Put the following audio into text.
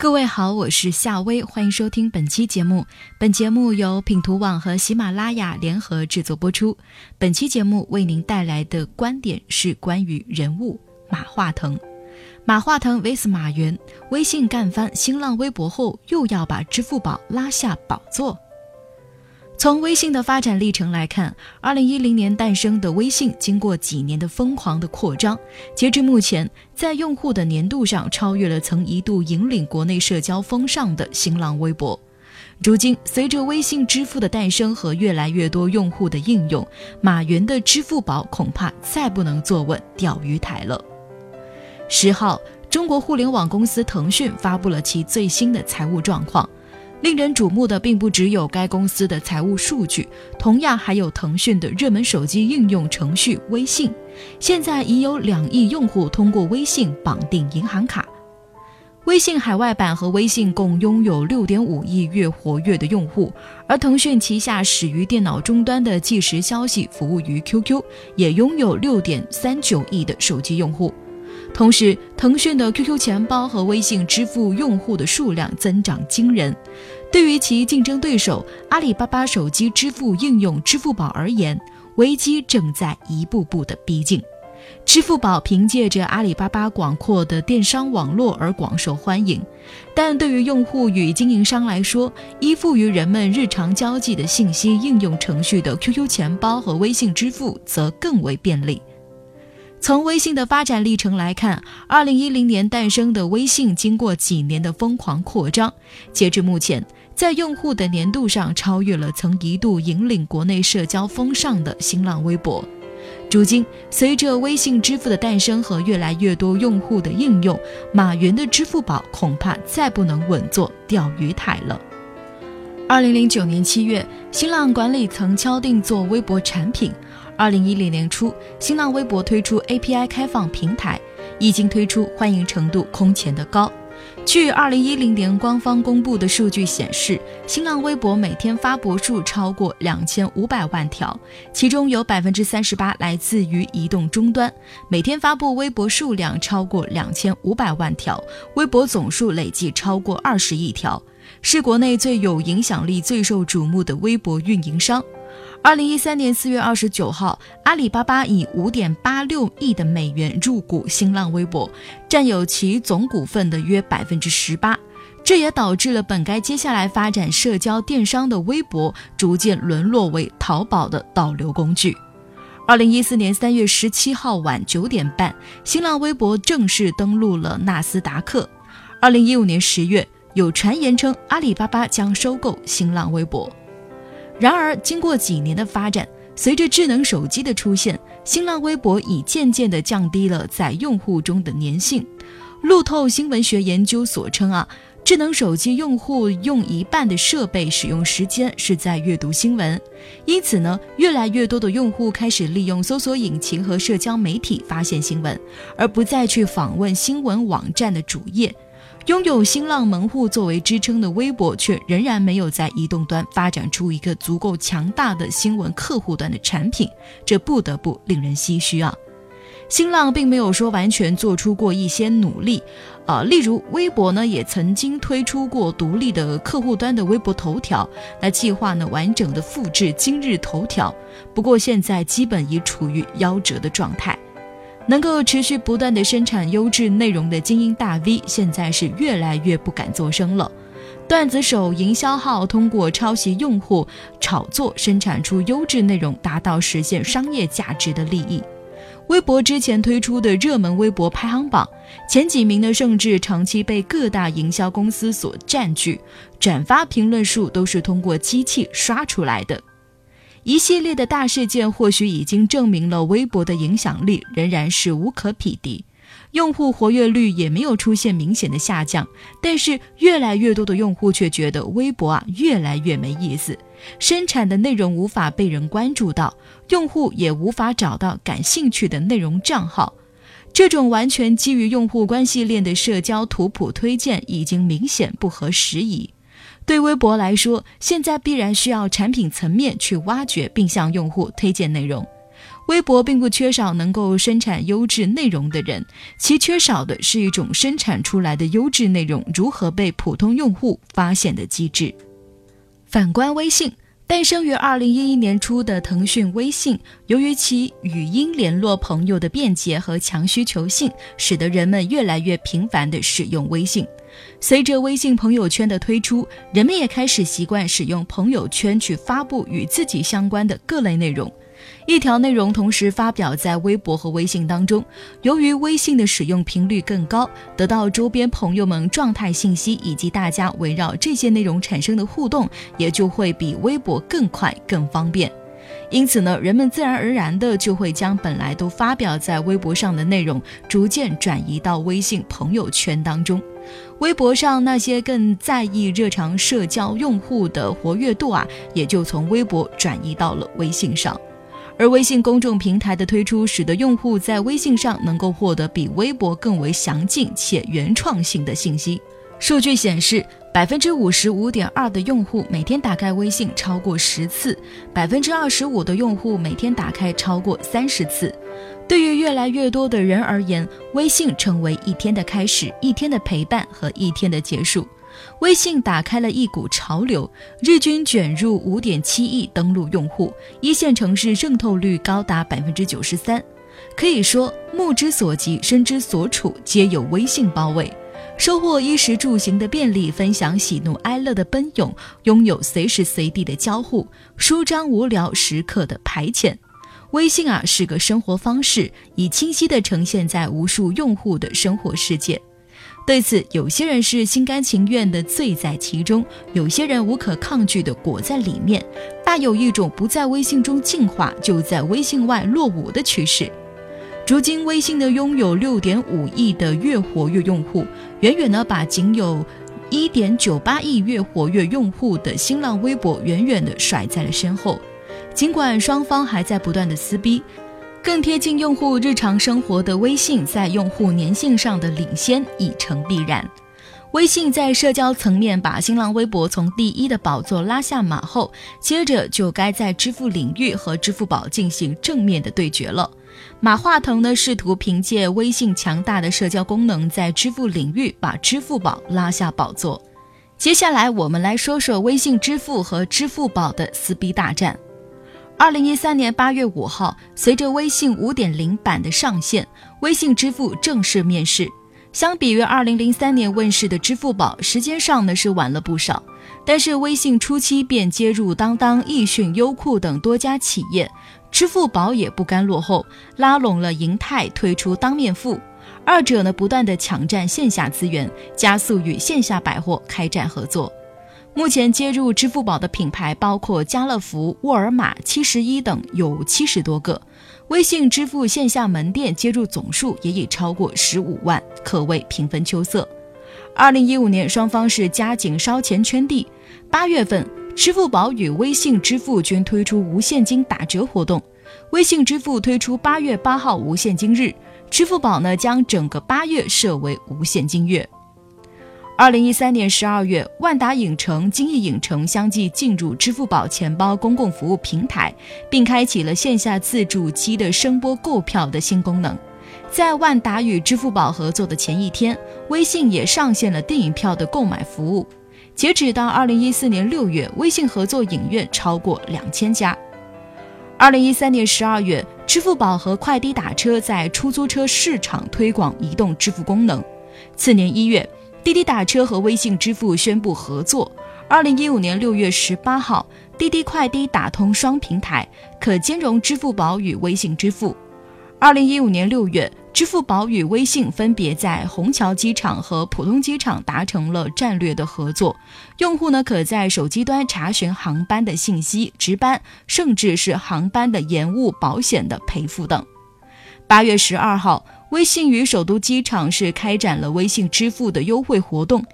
各位好，我是夏薇，欢迎收听本期节目。本节目由品图网和喜马拉雅联合制作播出。本期节目为您带来的观点是关于人物马化腾。马化腾 vs 马云，微信干翻新浪微博后，又要把支付宝拉下宝座。从微信的发展历程来看，二零一零年诞生的微信，经过几年的疯狂的扩张，截至目前，在用户的年度上超越了曾一度引领国内社交风尚的新浪微博。如今，随着微信支付的诞生和越来越多用户的应用，马云的支付宝恐怕再不能坐稳钓鱼台了。十号，中国互联网公司腾讯发布了其最新的财务状况。令人瞩目的并不只有该公司的财务数据，同样还有腾讯的热门手机应用程序微信。现在已有两亿用户通过微信绑定银行卡。微信海外版和微信共拥有六点五亿月活跃的用户，而腾讯旗下始于电脑终端的即时消息服务于 QQ，也拥有六点三九亿的手机用户。同时，腾讯的 QQ 钱包和微信支付用户的数量增长惊人。对于其竞争对手阿里巴巴手机支付应用支付宝而言，危机正在一步步的逼近。支付宝凭借着阿里巴巴广阔的电商网络而广受欢迎，但对于用户与经营商来说，依附于人们日常交际的信息应用程序的 QQ 钱包和微信支付则更为便利。从微信的发展历程来看，二零一零年诞生的微信，经过几年的疯狂扩张，截至目前，在用户的年度上超越了曾一度引领国内社交风尚的新浪微博。如今，随着微信支付的诞生和越来越多用户的应用，马云的支付宝恐怕再不能稳坐钓鱼台了。二零零九年七月，新浪管理层敲定做微博产品。二零一零年初，新浪微博推出 API 开放平台，一经推出，欢迎程度空前的高。据二零一零年官方公布的数据显示，新浪微博每天发博数超过两千五百万条，其中有百分之三十八来自于移动终端，每天发布微博数量超过两千五百万条，微博总数累计超过二十亿条，是国内最有影响力、最受瞩目的微博运营商。二零一三年四月二十九号，阿里巴巴以五点八六亿的美元入股新浪微博，占有其总股份的约百分之十八。这也导致了本该接下来发展社交电商的微博，逐渐沦落为淘宝的导流工具。二零一四年三月十七号晚九点半，新浪微博正式登陆了纳斯达克。二零一五年十月，有传言称阿里巴巴将收购新浪微博。然而，经过几年的发展，随着智能手机的出现，新浪微博已渐渐地降低了在用户中的粘性。路透新闻学研究所称啊，智能手机用户用一半的设备使用时间是在阅读新闻，因此呢，越来越多的用户开始利用搜索引擎和社交媒体发现新闻，而不再去访问新闻网站的主页。拥有新浪门户作为支撑的微博，却仍然没有在移动端发展出一个足够强大的新闻客户端的产品，这不得不令人唏嘘啊！新浪并没有说完全做出过一些努力，啊，例如微博呢，也曾经推出过独立的客户端的微博头条，那计划呢完整的复制今日头条，不过现在基本已处于夭折的状态。能够持续不断的生产优质内容的精英大 V，现在是越来越不敢作声了。段子手、营销号通过抄袭用户、炒作生产出优质内容，达到实现商业价值的利益。微博之前推出的热门微博排行榜，前几名呢，甚至长期被各大营销公司所占据，转发评论数都是通过机器刷出来的。一系列的大事件或许已经证明了微博的影响力仍然是无可匹敌，用户活跃率也没有出现明显的下降。但是越来越多的用户却觉得微博啊越来越没意思，生产的内容无法被人关注到，用户也无法找到感兴趣的内容账号。这种完全基于用户关系链的社交图谱推荐已经明显不合时宜。对微博来说，现在必然需要产品层面去挖掘并向用户推荐内容。微博并不缺少能够生产优质内容的人，其缺少的是一种生产出来的优质内容如何被普通用户发现的机制。反观微信。诞生于二零一一年初的腾讯微信，由于其语音联络朋友的便捷和强需求性，使得人们越来越频繁地使用微信。随着微信朋友圈的推出，人们也开始习惯使用朋友圈去发布与自己相关的各类内容。一条内容同时发表在微博和微信当中，由于微信的使用频率更高，得到周边朋友们状态信息以及大家围绕这些内容产生的互动，也就会比微博更快更方便。因此呢，人们自然而然的就会将本来都发表在微博上的内容，逐渐转移到微信朋友圈当中。微博上那些更在意日常社交用户的活跃度啊，也就从微博转移到了微信上。而微信公众平台的推出，使得用户在微信上能够获得比微博更为详尽且原创性的信息。数据显示，百分之五十五点二的用户每天打开微信超过十次，百分之二十五的用户每天打开超过三十次。对于越来越多的人而言，微信成为一天的开始、一天的陪伴和一天的结束。微信打开了一股潮流，日均卷入五点七亿登录用户，一线城市渗透率高达百分之九十三。可以说，目之所及、身之所处，皆有微信包围。收获衣食住行的便利，分享喜怒哀乐的奔涌，拥有随时随地的交互，舒张无聊时刻的排遣。微信啊，是个生活方式，已清晰地呈现在无数用户的生活世界。对此，有些人是心甘情愿的醉在其中，有些人无可抗拒的裹在里面，大有一种不在微信中进化，就在微信外落伍的趋势。如今，微信的拥有六点五亿的月活跃用户，远远的把仅有一点九八亿月活跃用户的新浪微博远远的甩在了身后。尽管双方还在不断的撕逼。更贴近用户日常生活的微信，在用户粘性上的领先已成必然。微信在社交层面把新浪微博从第一的宝座拉下马后，接着就该在支付领域和支付宝进行正面的对决了。马化腾呢，试图凭借微信强大的社交功能，在支付领域把支付宝拉下宝座。接下来，我们来说说微信支付和支付宝的撕逼大战。二零一三年八月五号，随着微信五点零版的上线，微信支付正式面世。相比于二零零三年问世的支付宝，时间上呢是晚了不少。但是微信初期便接入当当、易迅、优酷等多家企业，支付宝也不甘落后，拉拢了银泰推出当面付，二者呢不断的抢占线下资源，加速与线下百货开展合作。目前接入支付宝的品牌包括家乐福、沃尔玛、七十一等，有七十多个。微信支付线下门店接入总数也已超过十五万，可谓平分秋色。二零一五年，双方是加紧烧钱圈地。八月份，支付宝与微信支付均推出无现金打折活动。微信支付推出八月八号无现金日，支付宝呢将整个八月设为无现金月。二零一三年十二月，万达影城、金逸影城相继进入支付宝钱包公共服务平台，并开启了线下自助机的声波购票的新功能。在万达与支付宝合作的前一天，微信也上线了电影票的购买服务。截止到二零一四年六月，微信合作影院超过两千家。二零一三年十二月，支付宝和快滴打车在出租车市场推广移动支付功能。次年一月。滴滴打车和微信支付宣布合作。二零一五年六月十八号，滴滴快滴打通双平台，可兼容支付宝与微信支付。二零一五年六月，支付宝与微信分别在虹桥机场和浦东机场达成了战略的合作。用户呢，可在手机端查询航班的信息、值班，甚至是航班的延误、保险的赔付等。八月十二号。微信与首都机场是开展了微信支付的优惠活动。